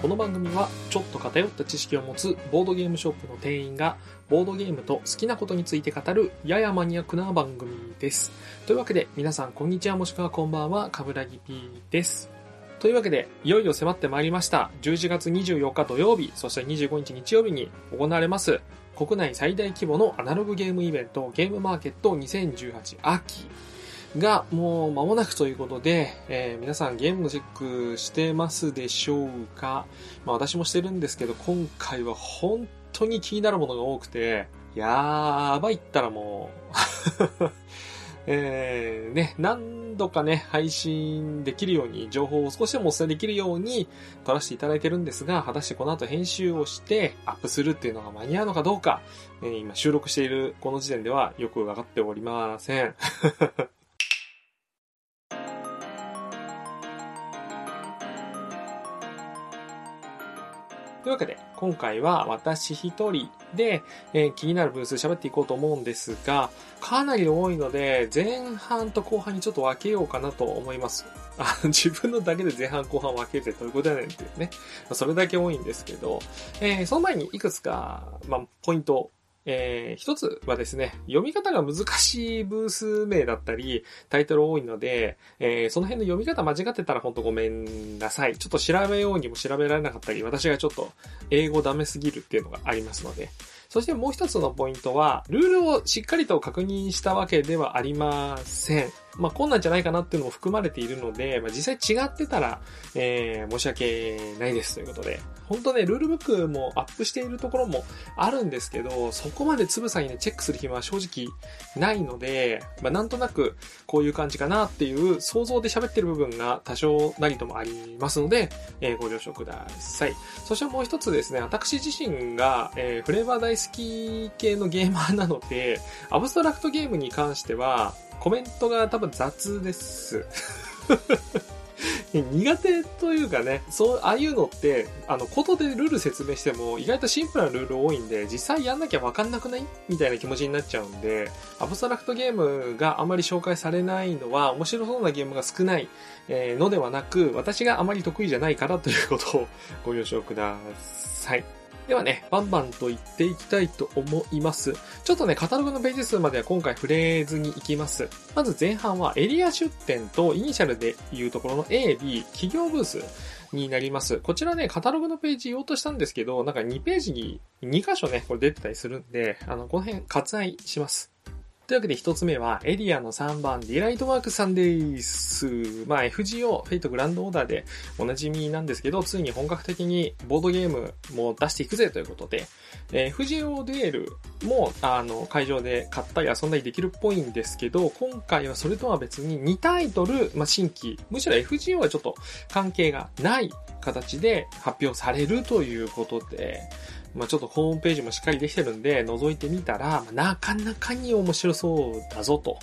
この番組はちょっと偏った知識を持つボードゲームショップの店員がボードゲームと好きなことについて語るややマニアックな番組です。というわけで皆さんこんにちはもしくはこんばんは、かぶらぎ P です。というわけで、いよいよ迫ってまいりました。11月24日土曜日、そして25日日曜日に行われます、国内最大規模のアナログゲームイベント、ゲームマーケット2018秋がもう間もなくということで、えー皆さんゲームのチェックしてますでしょうか？まあ私もしてるんですけど、今回は本当に気になるものが多くて、やばいったらもう、えー、ね、何度かね、配信できるように、情報を少しでもお伝えできるように撮らせていただいてるんですが、果たしてこの後編集をしてアップするっていうのが間に合うのかどうか、えー今収録しているこの時点ではよくわかっておりません。というわけで、今回は私一人で、えー気になるブース喋っていこうと思うんですが、かなり多いので、前半と後半にちょっと分けようかなと思います。あ自分のだけで前半後半分けてどういうことやねんっていうね。それだけ多いんですけど、えーその前にいくつか、まあ、ポイントえー一つはですね、読み方が難しいブース名だったり、タイトル多いので、えーその辺の読み方間違ってたら本当ごめんなさい。ちょっと調べようにも調べられなかったり、私がちょっと英語ダメすぎるっていうのがありますので。そしてもう一つのポイントは、ルールをしっかりと確認したわけではありません。まあ、こんなんじゃないかなっていうのも含まれているので、まあ、実際違ってたら、えー申し訳ないですということで。本当ね、ルールブックもアップしているところもあるんですけど、そこまでつぶさにね、チェックする暇は正直ないので、まあ、なんとなくこういう感じかなっていう想像で喋ってる部分が多少なりともありますので、えーご了承ください。そしてもう一つですね、私自身が、えーフレーバー大好き系のゲーマーなので、アブストラクトゲームに関しては、コメントが多分雑です。苦手というかね、そう、ああいうのって、あの、ことでルール説明しても、意外とシンプルなルール多いんで、実際やんなきゃわかんなくないみたいな気持ちになっちゃうんで、アブストラクトゲームがあまり紹介されないのは、面白そうなゲームが少ない、えーのではなく、私があまり得意じゃないからということをご了承ください。ではね、バンバンと言っていきたいと思います。ちょっとね、カタログのページ数までは今回触れずに行きます。まず前半はエリア出店とイニシャルでいうところの A、B、企業ブースになります。こちらね、カタログのページ言おうとしたんですけど、なんか2ページに2箇所ね、これ出てたりするんで、あの、この辺割愛します。というわけで一つ目は、エリアの3番、ディライトワークスさんです。まあ、FGO、フェイトグランドオーダーでおなじみなんですけど、ついに本格的にボードゲームも出していくぜということで、えー FGO デュエルも、あの、会場で買ったり遊んだりできるっぽいんですけど、今回はそれとは別に2タイトル、まあ、新規、むしろ FGO はちょっと関係がない形で発表されるということで、まあ、ちょっとホームページもしっかりできてるんで、覗いてみたら、まあなかなかに面白そうだぞと。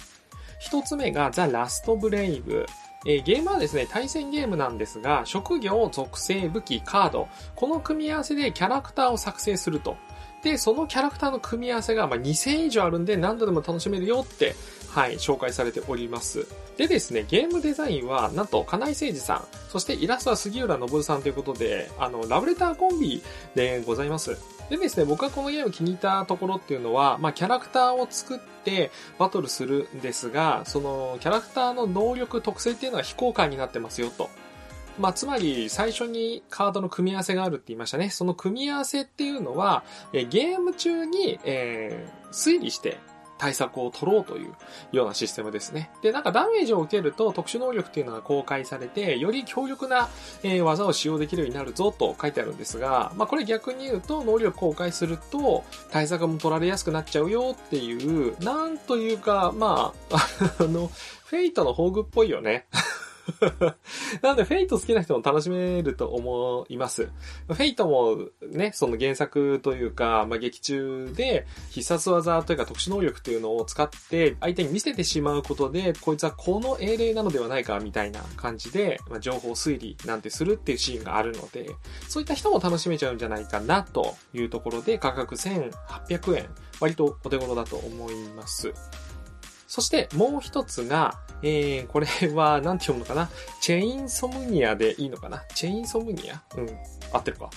一つ目がザ・ラスト・ブレイブ。えーゲームはですね、対戦ゲームなんですが、職業、属性、武器、カード、この組み合わせでキャラクターを作成すると。で、そのキャラクターの組み合わせがまあ2000以上あるんで何度でも楽しめるよって、はい、紹介されております。でですね、ゲームデザインは、なんと、金井誠二さん、そしてイラストは杉浦昇さんということで、あの、ラブレターコンビでございます。でですね、僕がこのゲーム気に入ったところっていうのは、まあ、キャラクターを作ってバトルするんですが、その、キャラクターの能力、特性っていうのは非公開になってますよと。まあ、つまり、最初にカードの組み合わせがあるって言いましたね。その組み合わせっていうのは、えゲーム中に、えー推理して対策を取ろうというようなシステムですね。で、なんかダメージを受けると特殊能力っていうのが公開されて、より強力な、えー技を使用できるようになるぞと書いてあるんですが、まあこれ逆に言うと能力公開すると対策も取られやすくなっちゃうよっていう、なんというか、まあ、あの、フェイトの宝具っぽいよね。なので、フェイト好きな人も楽しめると思います。フェイトもね、その原作というか、まあ、劇中で必殺技というか特殊能力というのを使って相手に見せてしまうことで、こいつはこの英霊なのではないかみたいな感じで、まあ、情報推理なんてするっていうシーンがあるので、そういった人も楽しめちゃうんじゃないかなというところで価格1800円、割とお手頃だと思います。そしてもう一つが、えー、これは、なんて読むのかな？チェインソムニアでいいのかな？チェインソムニア？うん。合ってるか。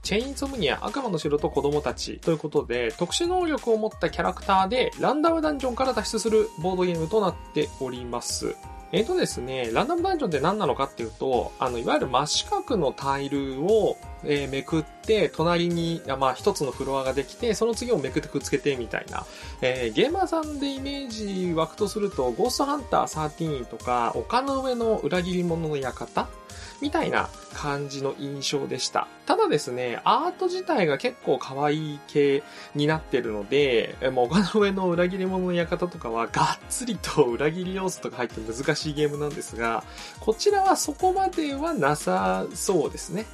チェインソムニア悪魔の城と子供たちということで、特殊能力を持ったキャラクターでランダムダンジョンから脱出するボードゲームとなっております。えっ、ー、とですね、ランダムダンジョンって何なのかっていうと、あの、いわゆる真四角のタイルを、えー、めくって、隣に、まあ、一つのフロアができて、その次をめくってくっつけてみたいな。えー、ゲーマーさんでイメージ湧くとすると、ゴーストハンター13とか、丘の上の裏切り者の館みたいな感じの印象でした。ただですね、アート自体が結構可愛い系になってるので、もう他の上の裏切り者の館とかはがっつりと裏切り要素とか入って難しいゲームなんですが、こちらはそこまではなさそうですね。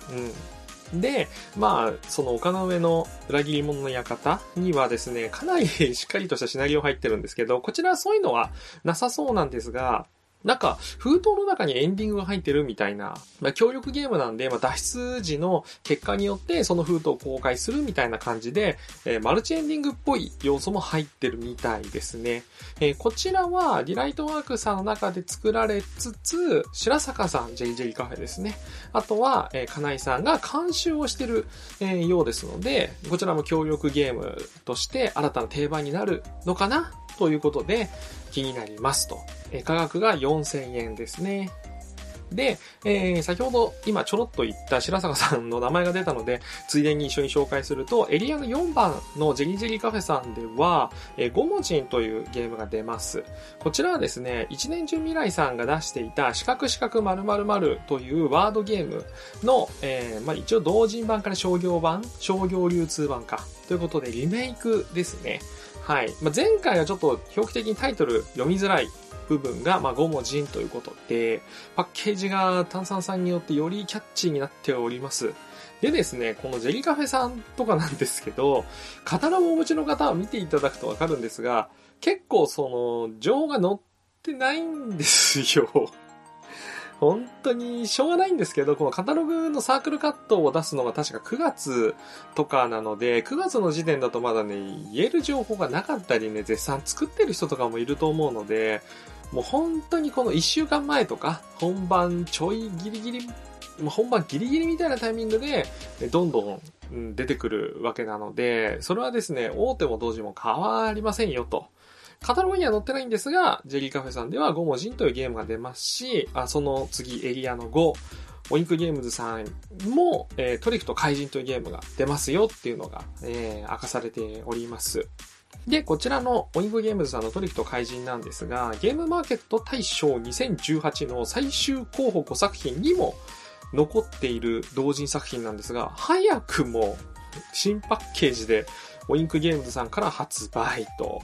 うん。で、まあ、その丘の上の裏切り者の館にはですね、かなりしっかりとしたシナリオ入ってるんですけど、こちらはそういうのはなさそうなんですが、なんか、封筒の中にエンディングが入ってるみたいな、まあ、協力ゲームなんで、まあ、脱出時の結果によって、その封筒を公開するみたいな感じで、えー、マルチエンディングっぽい要素も入ってるみたいですね。えー、こちらは、ディライトワークスさんの中で作られつつ、白坂さん、JJ カフェですね。あとは、えー、金井さんが監修をしてる、えー、ようですので、こちらも協力ゲームとして新たな定番になるのかなということで、気になりますと。え価格が4000円ですね。で、えー、先ほど今ちょろっと言った白坂さんの名前が出たので、ついでに一緒に紹介すると、エリアの4番の JELLY JELLY CAFEさんでは、えー、ゴモジンというゲームが出ます。こちらはですね、一年中未来さんが出していた四角四角〇〇〇というワードゲームの、えー、まあ、一応同人版から商業版、商業流通版か。ということでリメイクですね。はい。まあ、前回はちょっと表記的にタイトル読みづらい部分が、まあ、5文字ということで、パッケージが炭酸さんによってよりキャッチーになっております。でですね、このジェリカフェさんとかなんですけど、カタログをお持ちの方は見ていただくとわかるんですが、結構その、情報が載ってないんですよ。本当にしょうがないんですけど、このカタログのサークルカットを出すのが確か9月とかなので、9月の時点だとまだね、言える情報がなかったりね、絶賛作ってる人とかもいると思うので、もう本当にこの1週間前とか、本番ちょいギリギリ、本番ギリギリみたいなタイミングで、どんどん出てくるわけなので、それはですね、大手も同時も変わりませんよと。カタログには載ってないんですが、ジェリーカフェさんでは5文字というゲームが出ますし、あその次エリアの5、オインクゲームズさんも、えー、トリフと怪人というゲームが出ますよっていうのが、えー、明かされております。で、こちらのオインクゲームズさんのトリフと怪人なんですが、ゲームマーケット大賞2018の最終候補5作品にも残っている同人作品なんですが、早くも新パッケージでオインクゲームズさんから発売と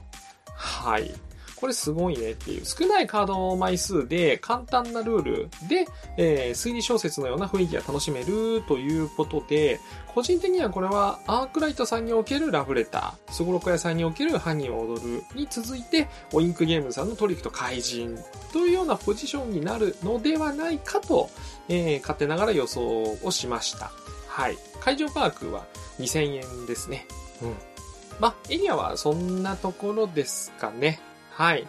はい。これすごいねっていう。少ないカード枚数で簡単なルールで、えー、推理小説のような雰囲気が楽しめるということで、個人的にはこれはアークライトさんにおけるラブレター、スゴロク屋さんにおける犯人を踊るに続いて、オインクゲームさんのトリックと怪人というようなポジションになるのではないかと、えー、勝手ながら予想をしました。はい。会場パークは2000円ですね。うん。まあ、エリアはそんなところですかね。はい。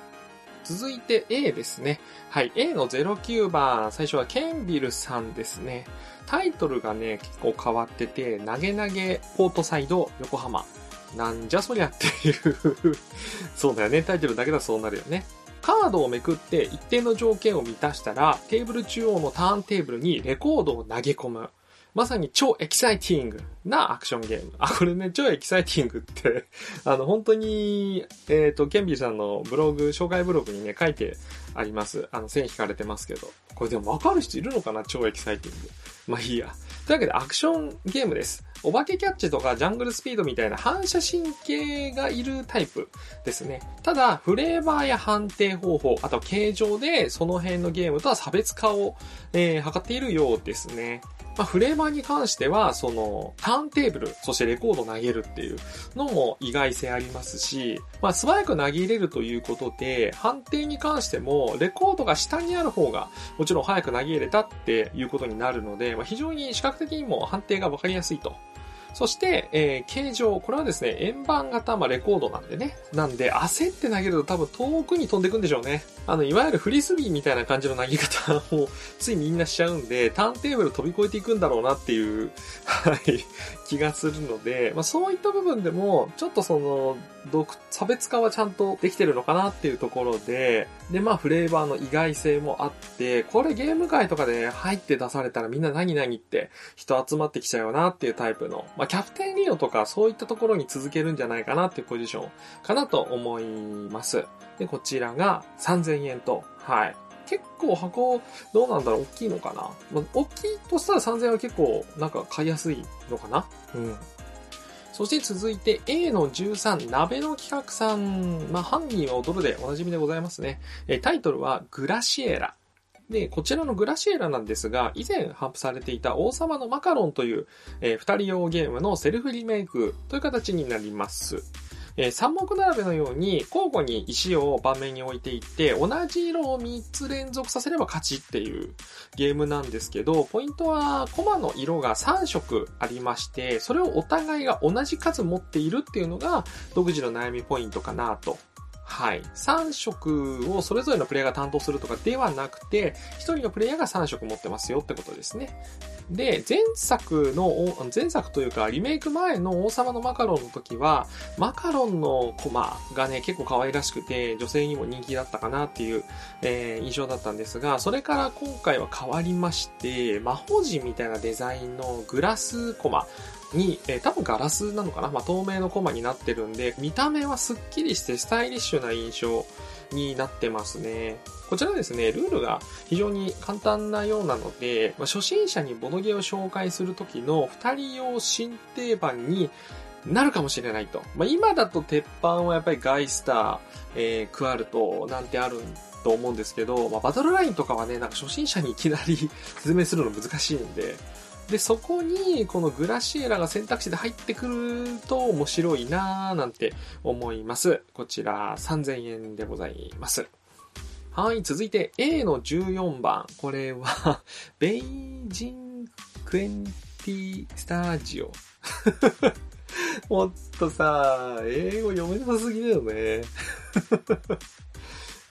続いて A ですね。はい。A の09番、最初はケンビルさんですね。タイトルがね、結構変わってて、投げ投げポートサイド横浜。なんじゃそりゃっていう そうだよね。タイトルだけだそうなるよね。カードをめくって一定の条件を満たしたら、テーブル中央のターンテーブルにレコードを投げ込む。まさに超エキサイティングなアクションゲーム。あ、これね、超エキサイティングって あの、本当に、えっ、ー、と、ケンビルさんのブログ、紹介ブログにね、書いてあります。あの、線引かれてますけど。これでもわかる人いるのかな？超エキサイティング。まあいいや。というわけで、アクションゲームです。お化けキャッチとかジャングルスピードみたいな反射神経がいるタイプですね。ただ、フレーバーや判定方法、あと形状でその辺のゲームとは差別化を、えー、図っているようですね。まあ、フレーバーに関しては、その、ターンテーブル、そしてレコード投げるっていうのも意外性ありますし、まあ、素早く投げ入れるということで、判定に関しても、レコードが下にある方が、もちろん早く投げ入れたっていうことになるので、まあ、非常に視覚的にも判定がわかりやすいと。そして、えー形状。これはですね、円盤型、まあ、レコードなんでね。なんで、焦って投げると多分遠くに飛んでくんでしょうね。あの、いわゆるフリスビーみたいな感じの投げ方をついみんなしちゃうんで、ターンテーブル飛び越えていくんだろうなっていう、はい、気がするので、まあ、そういった部分でも、ちょっとその、差別化はちゃんとできてるのかなっていうところで、で、まあ、フレーバーの意外性もあって、これゲーム界とかで入って出されたらみんな何々って人集まってきちゃうよなっていうタイプの、まあ、キャプテンリオとかそういったところに続けるんじゃないかなっていうポジションかなと思います。で、こちらが3000円と、はい。結構箱、どうなんだろう大きいのかな、まあ、大きいとしたら3000円は結構なんか買いやすいのかな？うん。そして続いて A の13、鍋の企画さん。まあ、犯人は踊るでおなじみでございますね。えタイトルはグラシエラ。で、こちらのグラシエラなんですが、以前発布されていた王様のマカロンという、えー二人用ゲームのセルフリメイクという形になります。えー三目並べのように交互に石を盤面に置いていって、同じ色を3つ連続させれば勝ちっていうゲームなんですけど、ポイントはコマの色が3色ありまして、それをお互いが同じ数持っているっていうのが独自の悩みポイントかなと。はい。3色をそれぞれのプレイヤーが担当するとかではなくて、1人のプレイヤーが3色持ってますよってことですね。で、前作の、前作というかリメイク前の王様のマカロンの時は、マカロンのコマがね、結構可愛らしくて、女性にも人気だったかなっていう、えー印象だったんですが、それから今回は変わりまして、魔法陣みたいなデザインのグラスコマに、えー多分ガラスなのかな？まあ、透明のコマになってるんで、見た目はスッキリしてスタイリッシュな印象になってますね。こちらですね、ルールが非常に簡単なようなので、まあ、初心者にボドゲを紹介するときの二人用新定番になるかもしれないと。まあ、今だと鉄板はやっぱりガイスター、えークワルトなんてあると思うんですけど、まあ、バトルラインとかはね、なんか初心者にいきなり 説明するの難しいんで、で、そこに、このグラシエラが選択肢で入ってくると面白いなぁなんて思います。こちら3000円でございます。はい、続いて A の14番。これは、ベイジンクエンティスタジオ。もっとさ、英語読めなさすぎだよね。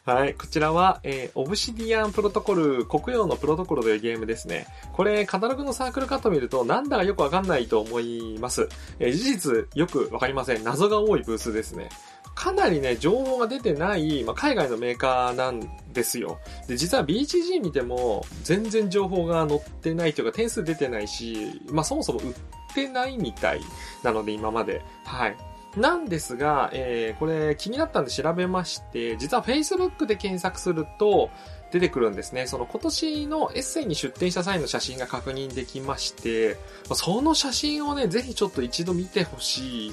はい。こちらは、えーオブシディアンプロトコル、国用のプロトコルというゲームですね。これ、カタログのサークルカット見ると、なんだかよくわかんないと思います。えー事実、よくわかりません。謎が多いブースですね。かなりね、情報が出てない、まあ、海外のメーカーなんですよ。で、実は BGG 見ても、全然情報が載ってないというか、点数出てないし、まあ、そもそも売ってないみたいなので、今まで。はい。なんですが、えーこれ気になったんで調べまして、実は Facebook で検索すると出てくるんですね。その今年のエッセイに出展した際の写真が確認できまして、その写真をね、ぜひちょっと一度見てほしい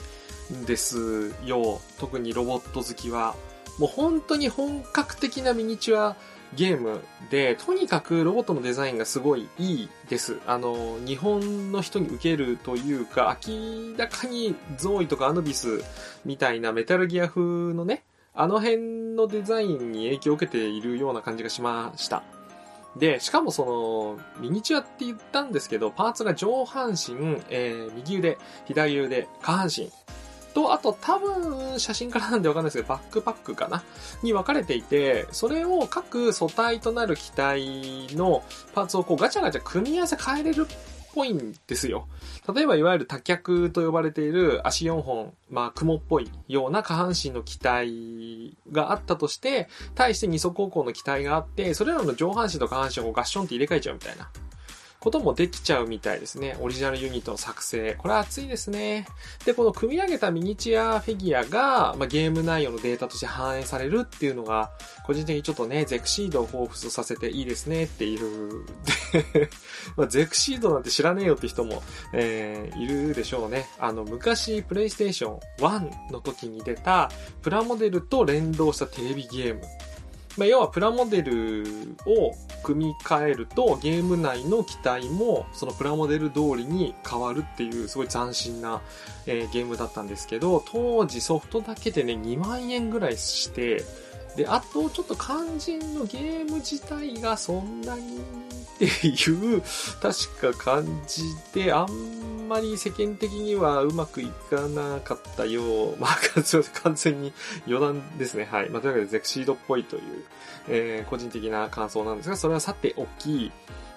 んですよ。特にロボット好きは。もう本当に本格的なミニチュアゲームで、とにかくロボットのデザインがすごいいいです。あの、日本の人に受けるというか、明らかにゾーイとかアヌビスみたいなメタルギア風のね、あの辺のデザインに影響を受けているような感じがしました。で、しかもその、ミニチュアって言ったんですけど、パーツが上半身、えー右腕、左腕、下半身、と、あと多分、写真からなんでわかんないですけど、バックパックかな？に分かれていて、それを各素体となる機体のパーツをこうガチャガチャ組み合わせ変えれるっぽいんですよ。例えば、いわゆる多脚と呼ばれている足4本、まあ、雲っぽいような下半身の機体があったとして、対して二足歩行の機体があって、それらの上半身と下半身をこうガッションって入れ替えちゃうみたいな。こともできちゃうみたいですね。オリジナルユニットの作成。これは熱いですね。で、この組み上げたミニチュアフィギュアが、まあ、ゲーム内容のデータとして反映されるっていうのが、個人的にちょっとね、ゼクシードを彷彿させていいですねっていう。まあ、ゼクシードなんて知らねえよって人も、えー、いるでしょうね。あの、昔、プレイステーション1の時に出た、プラモデルと連動したテレビゲーム。まあ、要はプラモデルを組み替えるとゲーム内の機体もそのプラモデル通りに変わるっていうすごい斬新な、えーゲームだったんですけど当時ソフトだけでね2万円ぐらいしてで、あと、ちょっと肝心のゲーム自体がそんなにっていう、確か感じで、あんまり世間的にはうまくいかなかったよう、まあ、完全に余談ですね。はい。まあ、というわけでゼクシードっぽいという、えー、個人的な感想なんですが、それはさておき、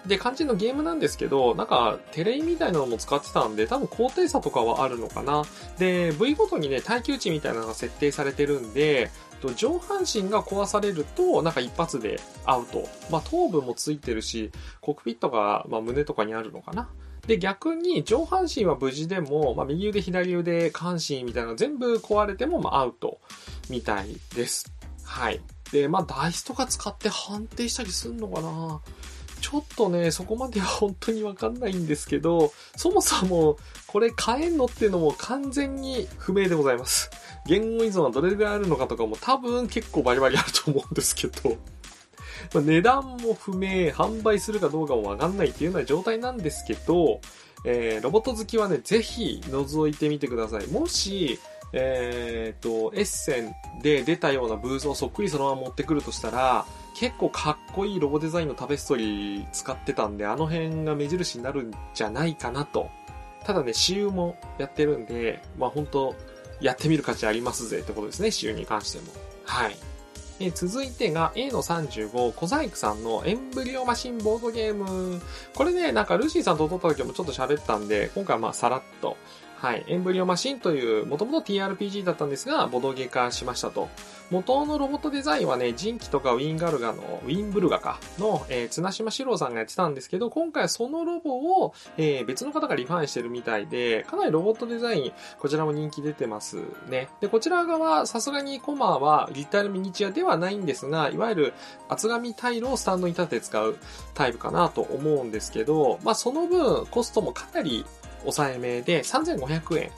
で、肝心のゲームなんですけど、なんか、テレイみたいなのも使ってたんで、多分高低差とかはあるのかな。で、V ごとにね、耐久値みたいなのが設定されてるんで、っと上半身が壊されると、なんか一発でアウト。まあ、頭部もついてるし、コックピットが、まあ、胸とかにあるのかな。で、逆に上半身は無事でも、まあ、右腕、左腕、下半身みたいな全部壊れても、まあ、アウトみたいです。はい。で、まあ、ダイスとか使って判定したりすんのかなちょっとね、そこまでは本当にわかんないんですけど、そもそもこれ買えんのっていうのも完全に不明でございます。言語依存はどれぐらいあるのかとかも多分結構バリバリあると思うんですけど、ま、値段も不明、販売するかどうかもわかんないっていうような状態なんですけど、えー、ロボット好きはね、ぜひ覗いてみてください。もし、えっ、ー、と、エッセンで出たようなブースをそっくりそのまま持ってくるとしたら、結構かっこいいロボデザインのタペストリー使ってたんで、あの辺が目印になるんじゃないかなと。ただね、私有もやってるんで、まあ本当やってみる価値ありますぜってことですね、私有に関しても。はい。え続いてが A の35、小細工さんのエンブリオマシンボードゲーム。これね、なんかルーシーさんと撮った時もちょっと喋ったんで、今回まあさらっとはい。エンブリオマシンという、もともと TRPG だったんですが、ボドゲ化しましたと。元のロボットデザインはね、ジンキとかウィンガルガの、ウィンブルガか、の、えー、綱島史郎さんがやってたんですけど、今回はそのロボを、えー、別の方がリファインしてるみたいで、かなりロボットデザイン、こちらも人気出てますね。で、こちら側、さすがにコマはリターミニチュアではないんですが、いわゆる厚紙タイルをスタンドに立てて使うタイプかなと思うんですけど、まあその分、コストもかなり抑えめで3500円。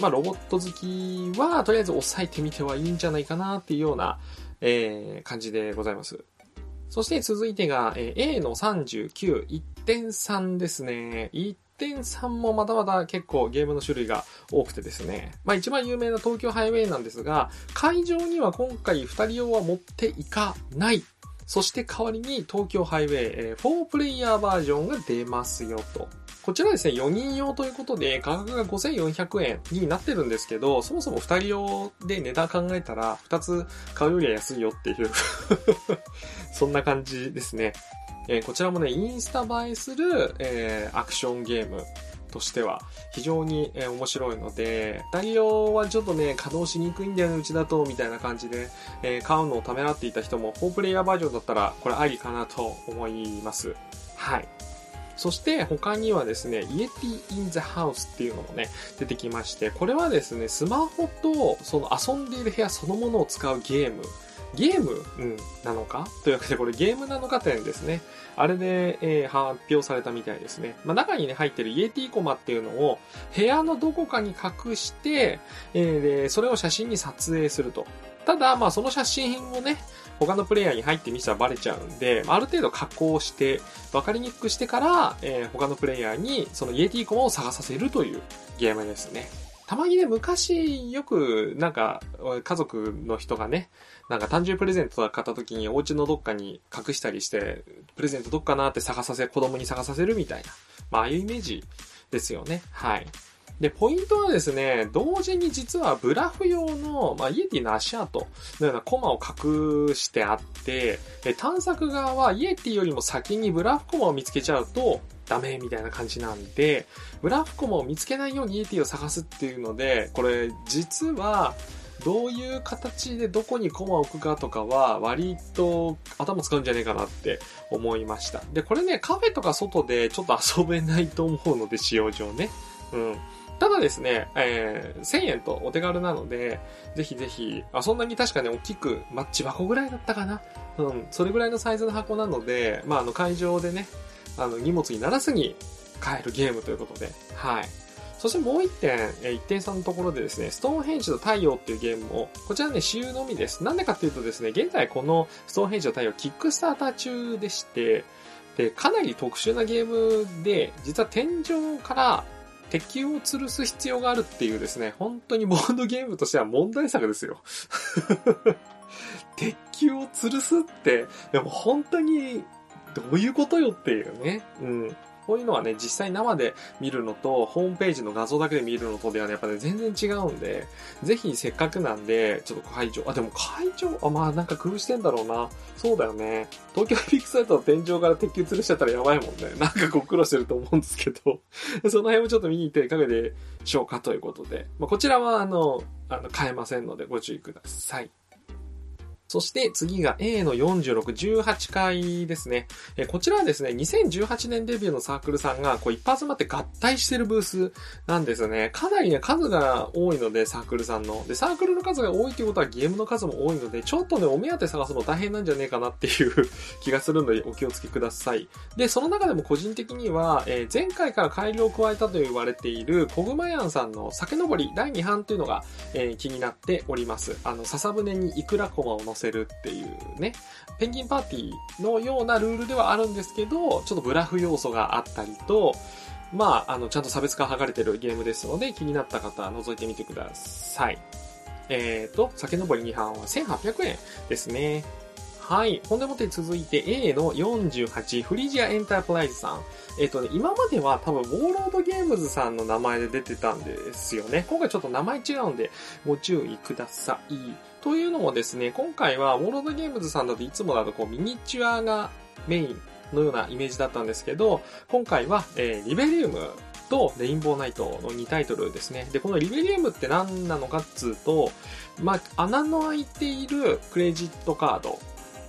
まあ、ロボット好きは、とりあえず抑えてみてはいいんじゃないかなっていうような、えー、感じでございます。そして続いてが、えー、A の39、1.3ですね。1.3もまだまだ結構ゲームの種類が多くてですね。まあ一番有名な東京ハイウェイなんですが、会場には今回2人用は持っていかない。そして代わりに東京ハイウェイ、えー、4プレイヤーバージョンが出ますよと。こちらですね、4人用ということで、価格が5400円になってるんですけど、そもそも2人用で値段考えたら、2つ買うよりは安いよっていう そんな感じですね。えー、こちらもね、インスタ映えする、えー、アクションゲームとしては非常に、えー、面白いので、2人用はちょっとね、稼働しにくいんだよね、うちだと、みたいな感じで、えー、買うのをためらっていた人も、4プレイヤーバージョンだったら、これありかなと思います。はい。そして他にはですね、イエティ・イン・ザ・ハウスっていうのもね、出てきまして、これはですね、スマホとその遊んでいる部屋そのものを使うゲーム。ゲーム、うん、なのか？というわけでこれゲームなのか展ですね。あれで、えー、発表されたみたいですね。まあ、中にね、入ってるイエティコマっていうのを部屋のどこかに隠して、えー、で、それを写真に撮影すると。ただ、まあその写真をね、他のプレイヤーに入ってみせたらバレちゃうんで、ある程度加工して、分かりにくくしてから、えー、他のプレイヤーにそのイエティコマを探させるというゲームですね。たまにね、昔、よく、なんか、家族の人がね、なんか誕生日プレゼントとか買った時にお家のどっかに隠したりして、プレゼントどっかなって探させ、子供に探させるみたいな。まあ、ああいうイメージですよね。はい。で、ポイントはですね、同時に実はブラフ用の、まあ、イエティの足跡のようなコマを隠してあって、探索側はイエティよりも先にブラフコマを見つけちゃうと、ダメみたいな感じなんで、ブラフコマを見つけないようにイエティを探すっていうので、これ実は、どういう形でどこにコマを置くかとかは割と頭使うんじゃねえかなって思いました。で、これね、カフェとか外でちょっと遊べないと思うので、使用上ね。うん。ただですね、えー、1000円とお手軽なので、ぜひぜひ、あ、そんなに確かね、大きく、マッチ箱ぐらいだったかな。うん、それぐらいのサイズの箱なので、まあ、あの、会場でね、あの、荷物にならずに買えるゲームということで、はい。そしてもう一点、え一点差のところでですね、ストーンヘンジと太陽っていうゲームも、こちらね、私有のみです。なんでかっていうとですね、現在このストーンヘンジと太陽、キックスターター中でして、で、かなり特殊なゲームで、実は天井から敵を吊るす必要があるっていうですね、本当にボードゲームとしては問題作ですよ。鉄球を吊るすって、でも本当に、どういうことよっていうね。うん。こういうのはね、実際生で見るのと、ホームページの画像だけで見るのとではね、やっぱね、全然違うんで、ぜひせっかくなんで、ちょっと会場、あ、でも会場、あ、まあなんか工夫してんだろうな。そうだよね。東京ビッグサイトの天井から鉄球吊るしちゃったらやばいもんね。なんかご苦労してると思うんですけど、その辺もちょっと見に行っていかがでしょうかということで。まあ、こちらはあの、あの、買えませんのでご注意ください。そして次が A の46、18回ですね。えこちらはですね、2018年デビューのサークルさんがこう一発待って合体してるブースなんですよね。かなりね、数が多いので、サークルさんの。で、サークルの数が多いってことはゲームの数も多いので、ちょっとね、お目当て探すの大変なんじゃねえかなっていう 気がするので、お気をつけください。で、その中でも個人的には、えー、前回から改良を加えたと言われている、コグマヤンさんの酒登り第2版というのが、えー、気になっております。あの、笹舟にイクラコマを乗せるっていうね、ペンギンパーティーのようなルールではあるんですけど、ちょっとブラフ要素があったりと、まあ、あの、ちゃんと差別化剥がれてるゲームですので、気になった方覗いてみてください。えっ、ー、と、酒登り2班は1800円ですね。はい。ほんでもって続いて A の48、フリジアエンタープライズさん。えっ、ー、とね、今までは多分、ウォーロードゲームズさんの名前で出てたんですよね。今回ちょっと名前違うんで、ご注意ください。というのもですね、今回は、ウォーロードゲームズさんだといつもだとこう、ミニチュアがメインのようなイメージだったんですけど、今回は、えー、リベリウムとレインボーナイトの2タイトルですね。で、このリベリウムって何なのかっつうと、まあ、穴の開いているクレジットカード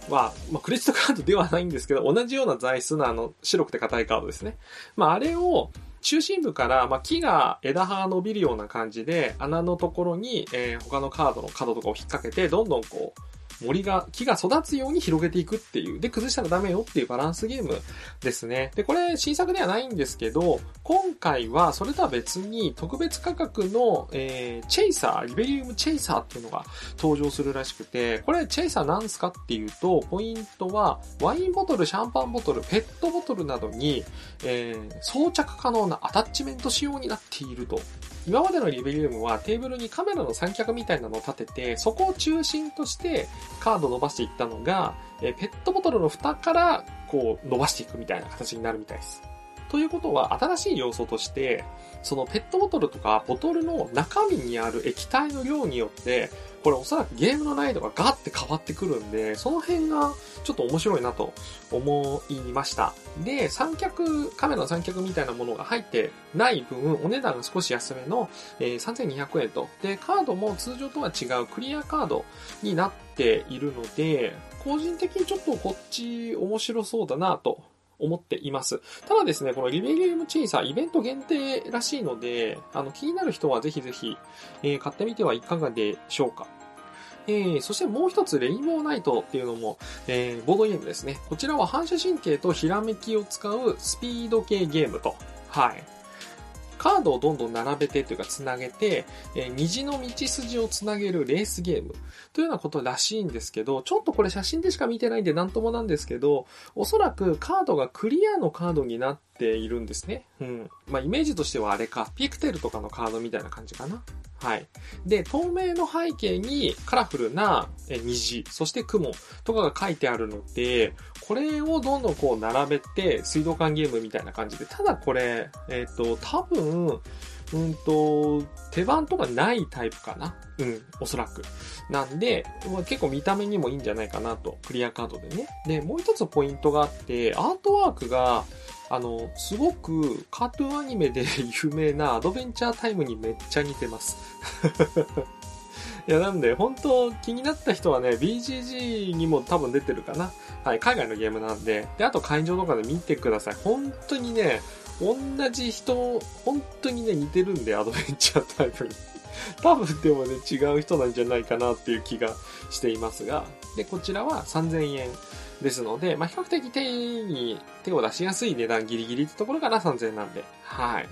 は、まあ、クレジットカードではないんですけど、同じような材質のあの、白くて硬いカードですね。まあ、あれを、中心部から、まあ、木が枝葉が伸びるような感じで、穴のところに、えー、他のカードの角とかを引っ掛けて、どんどんこう、森が、木が育つように広げていくっていう。で、崩したらダメよっていうバランスゲームですね。で、これ新作ではないんですけど、今回はそれとは別に特別価格の、えー、チェイサー、リベリウムチェイサーっていうのが登場するらしくて、これチェイサーなんすかっていうと、ポイントは、ワインボトル、シャンパンボトル、ペットボトルなどに、えー、装着可能なアタッチメント仕様になっていると今までのリベリウムはテーブルにカメラの三脚みたいなのを立てて、そこを中心としてカード伸ばしていったのが、えペットボトルの蓋からこう伸ばしていくみたいな形になるみたいです。ということは、新しい要素として、そのペットボトルとかボトルの中身にある液体の量によって、これおそらくゲームの難易度がガッて変わってくるんで、その辺がちょっと面白いなと思いました。で、三脚、カメラの三脚みたいなものが入ってない分、お値段が少し安めの、えー、3200円と。で、カードも通常とは違うクリアカードになっているので、個人的にちょっとこっち面白そうだなと思っています。ただですね、このリベリウムチェイサーイベント限定らしいので、あの気になる人はぜひぜひ、えー、買ってみてはいかがでしょうか。えー、そしてもう一つ、レインボーナイトっていうのも、えー、ボードゲームですね。こちらは反射神経とひらめきを使うスピード系ゲームと。はい。カードをどんどん並べてというか繋げて、え、虹の道筋を繋げるレースゲームというようなことらしいんですけど、ちょっとこれ写真でしか見てないんで何ともなんですけど、おそらくカードがクリアのカードになってているんですね。うん。まあ、イメージとしてはあれか、ピクテルとかのカードみたいな感じかな。はい。で、透明の背景にカラフルな虹、そして雲とかが書いてあるので、これをどんどんこう並べて水道管ゲームみたいな感じで、ただこれ、えっ、ー、と、多分、うんと、手番とかないタイプかなうん、おそらく。なんで、結構見た目にもいいんじゃないかなと、クリアカードでね。で、もう一つポイントがあって、アートワークが、あの、すごくカートゥーンアニメで 有名なアドベンチャータイムにめっちゃ似てます。いや、なんで、本当気になった人はね、BGG にも多分出てるかな。はい、海外のゲームなんで。で、あと会場とかで見てください。本当にね、同じ人、本当にね、似てるんで、アドベンチャータイプに。多分でもね、違う人なんじゃないかなっていう気がしていますが。で、こちらは3000円ですので、まあ、比較的手に、手を出しやすい値段ギリギリってところから3000なんで。はい。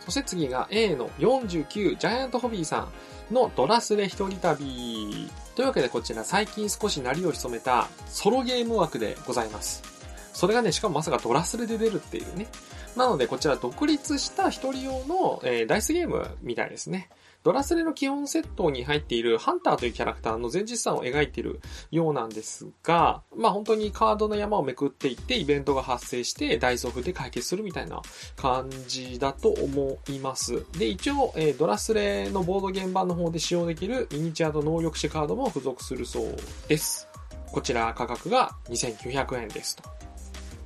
そして次が A の49ジャイアントホビーさんのドラスレ一人旅。というわけでこちら最近少し鳴りを潜めたソロゲーム枠でございます。それがね、しかもまさかドラスレで出るっていうね。なので、こちら独立した一人用の、えー、ダイスゲームみたいですね。ドラスレの基本セットに入っているハンターというキャラクターの前日さんを描いているようなんですが、まあ本当にカードの山をめくっていってイベントが発生してダイソフで解決するみたいな感じだと思います。で、一応、えー、ドラスレのボード現場の方で使用できるミニチュアと能力者カードも付属するそうです。こちら価格が2900円ですと。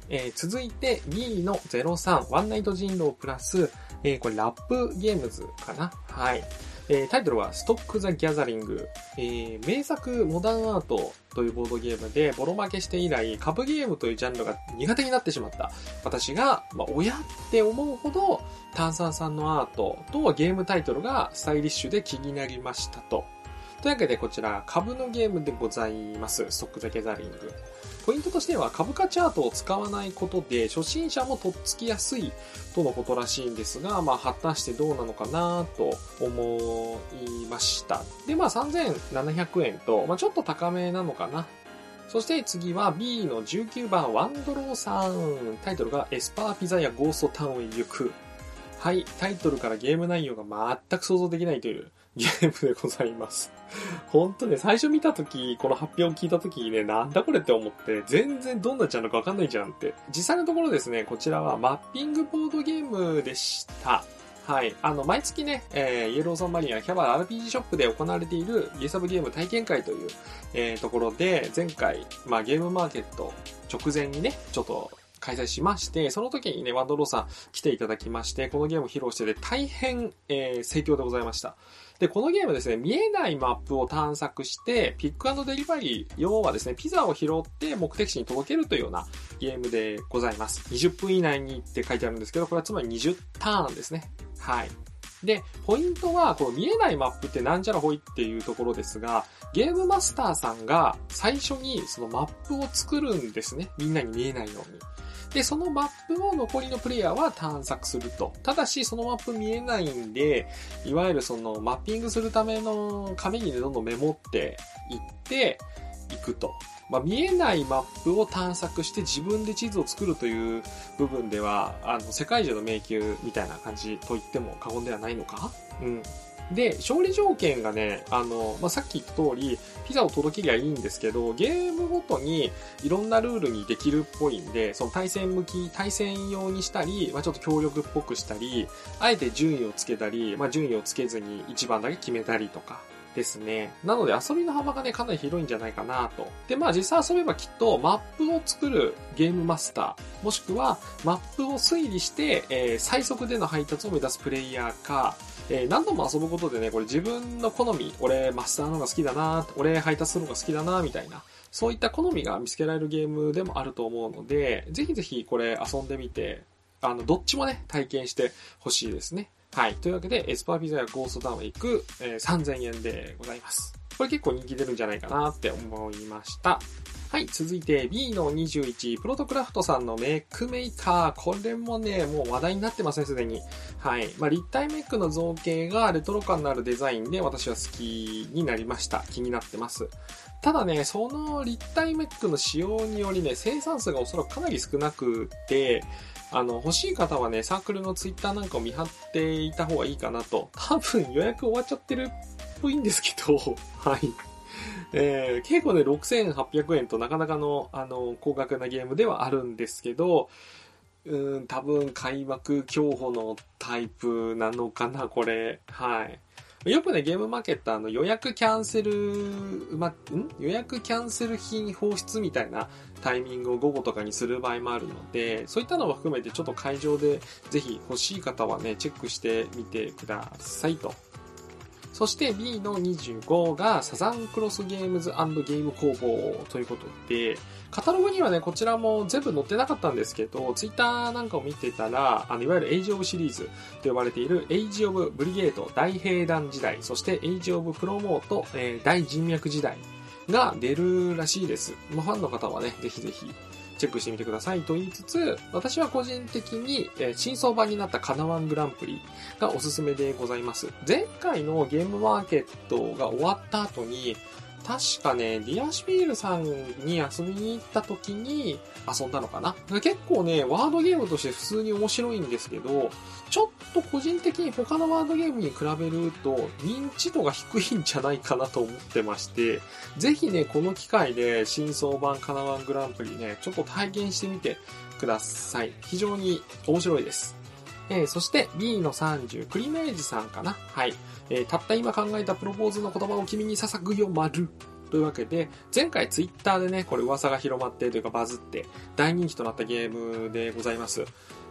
えー、続いて B の03ワンナイト人狼プラスえー、これラップゲームズかな？はい。えー、タイトルはストック・ザ・ギャザリング、えー、名作モダンアートというボードゲームで、ボロ負けして以来、株ゲームというジャンルが苦手になってしまった。私が、まあ、親って思うほど、炭酸さんのアートとゲームタイトルがスタイリッシュで気になりましたと。というわけでこちら、株のゲームでございます。ストック・ザ・ギャザリング。ポイントとしては株価チャートを使わないことで初心者もとっつきやすいとのことらしいんですが、まあ果たしてどうなのかなと思いました。で、まあ3700円と、まあちょっと高めなのかな。そして次は B の19番ワンドローさん。タイトルがエスパーピザ屋ゴーストタウンへ行く。はい、タイトルからゲーム内容が全く想像できないというゲームでございます。本当ね、最初見たとき、この発表を聞いたときにね、なんだこれって思って、全然どんなジャンルかわかんないじゃんって。実際のところですね、こちらはマッピングボードゲームでした。はい。あの、毎月ね、えー、イエローソンマリアキャバ RPG ショップで行われているゲーサブゲーム体験会という、えー、ところで、前回、まあ、ゲームマーケット直前にね、ちょっと開催しまして、その時にね、ワンドローさん来ていただきまして、このゲームを披露してて大変、えー、盛況でございました。で、このゲームですね、見えないマップを探索して、ピックデリバリー、要はですね、ピザを拾って目的地に届けるというようなゲームでございます。20分以内にって書いてあるんですけど、これはつまり20ターンですね。はい。で、ポイントは、この見えないマップってなんちゃらほいっていうところですが、ゲームマスターさんが最初にそのマップを作るんですね。みんなに見えないように。で、そのマップを残りのプレイヤーは探索すると。ただし、そのマップ見えないんで、いわゆるそのマッピングするための紙にね、どんどんメモっていっていくと。まあ、見えないマップを探索して自分で地図を作るという部分では、あの、世界中の迷宮みたいな感じと言っても過言ではないのか？うん。で、勝利条件がね、あの、まあ、さっき言った通り、ピザを届けりゃいいんですけど、ゲームごとにいろんなルールにできるっぽいんで、その対戦向き、対戦用にしたり、まあ、ちょっと協力っぽくしたり、あえて順位をつけたり、まあ、順位をつけずに1番だけ決めたりとか、ですね。なので遊びの幅がね、かなり広いんじゃないかなと。で、まあ実際遊べばきっとマップを作るゲームマスター、もしくはマップを推理して、えー、最速での配達を目指すプレイヤーか、えー、何度も遊ぶことでね、これ自分の好み、俺マスターの方が好きだな、俺配達するのが好きだな、みたいな、そういった好みが見つけられるゲームでもあると思うので、ぜひぜひこれ遊んでみて、あの、どっちもね、体験してほしいですね。はい。というわけで、エスパーピザ屋ゴーストタウンへ行く、えー、3000円でございます。これ結構人気出るんじゃないかなって思いました。はい、続いて B の21、プロトクラフトさんのメックメーカー。これもね、もう話題になってますね、すでに。はい。まあ、立体メックの造形がレトロ感のあるデザインで私は好きになりました。気になってます。ただね、その立体メックの使用によりね、生産数がおそらくかなり少なくて、あの、欲しい方はね、サークルのツイッターなんかを見張っていた方がいいかなと。多分予約終わっちゃってるっぽいんですけど、はい。えー、結構ね、6800円となかなかの、あの、高額なゲームではあるんですけど、うん、多分開幕競歩のタイプなのかな、これ。はい。よくね、ゲームマーケットあの予約キャンセル、ま、ん予約キャンセル品放出みたいなタイミングを午後とかにする場合もあるので、そういったのも含めてちょっと会場でぜひ欲しい方はね、チェックしてみてくださいと。そして B の25がサザンクロスゲームズゲーム工房ということで、カタログにはね、こちらも全部載ってなかったんですけど、ツイッターなんかを見てたら、あの、いわゆるエイジオブシリーズと呼ばれているエイジオブブリゲート大平団時代、そしてエイジオブプロモート、えー、大人脈時代が出るらしいです。まあファンの方はね、ぜひぜひチェックしてみてくださいと言いつつ、私は個人的に、え新装版になったカナワングランプリがおすすめでございます。前回のゲームマーケットが終わった後に、確かね、ディアシュピールさんに遊びに行った時に遊んだのかな。結構ね、ワードゲームとして普通に面白いんですけど、ちょっと個人的に他のワードゲームに比べると認知度が低いんじゃないかなと思ってまして、ぜひね、この機会で新装版カナワングランプリね、ちょっと体験してみてください。非常に面白いです。えー、そして B の30、クリメージさんかな？はい。えー、たった今考えたプロポーズの言葉を君に捧ぐよ、丸。というわけで、前回ツイッターでね、これ噂が広まってというかバズって大人気となったゲームでございます。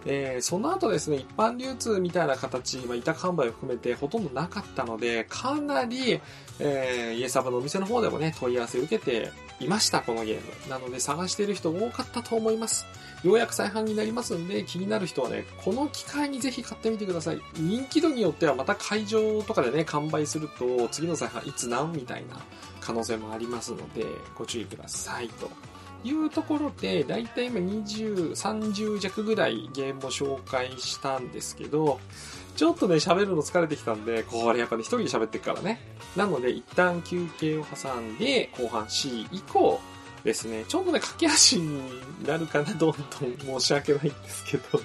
え、その後ですね、一般流通みたいな形、まあ、委託販売を含めてほとんどなかったので、かなり、えー、イエサブのお店の方でもね、問い合わせを受けていました、このゲーム。なので探している人多かったと思います。ようやく再販になりますんで、気になる人はね、この機会にぜひ買ってみてください。人気度によってはまた会場とかでね、完売すると、次の再販いつなんみたいな可能性もありますので、ご注意くださいと。いうところで、だいたい今20、30弱ぐらいゲームを紹介したんですけど、ちょっとね、喋るの疲れてきたんで、これやっぱね、一人で喋ってるからね。なので、一旦休憩を挟んで、後半 C 以降ですね、ちょっとね、駆け足になるかな、どんどん申し訳ないんですけど。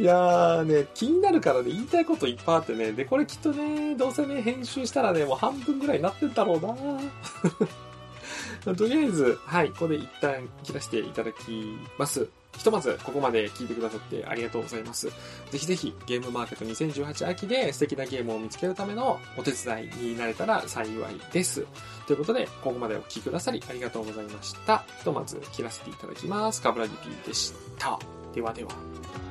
いやーね、気になるからね、言いたいこといっぱいあってね、で、これきっとね、どうせね、編集したらね、もう半分ぐらいになってんだろうなとりあえず、はい、ここで一旦切らせていただきます。ひとまず、ここまで聞いてくださってありがとうございます。ぜひぜひ、ゲームマーケット2018秋で素敵なゲームを見つけるためのお手伝いになれたら幸いです。ということで、ここまでお聴きくださりありがとうございました。ひとまず、切らせていただきます。カブラギピーでした。ではでは。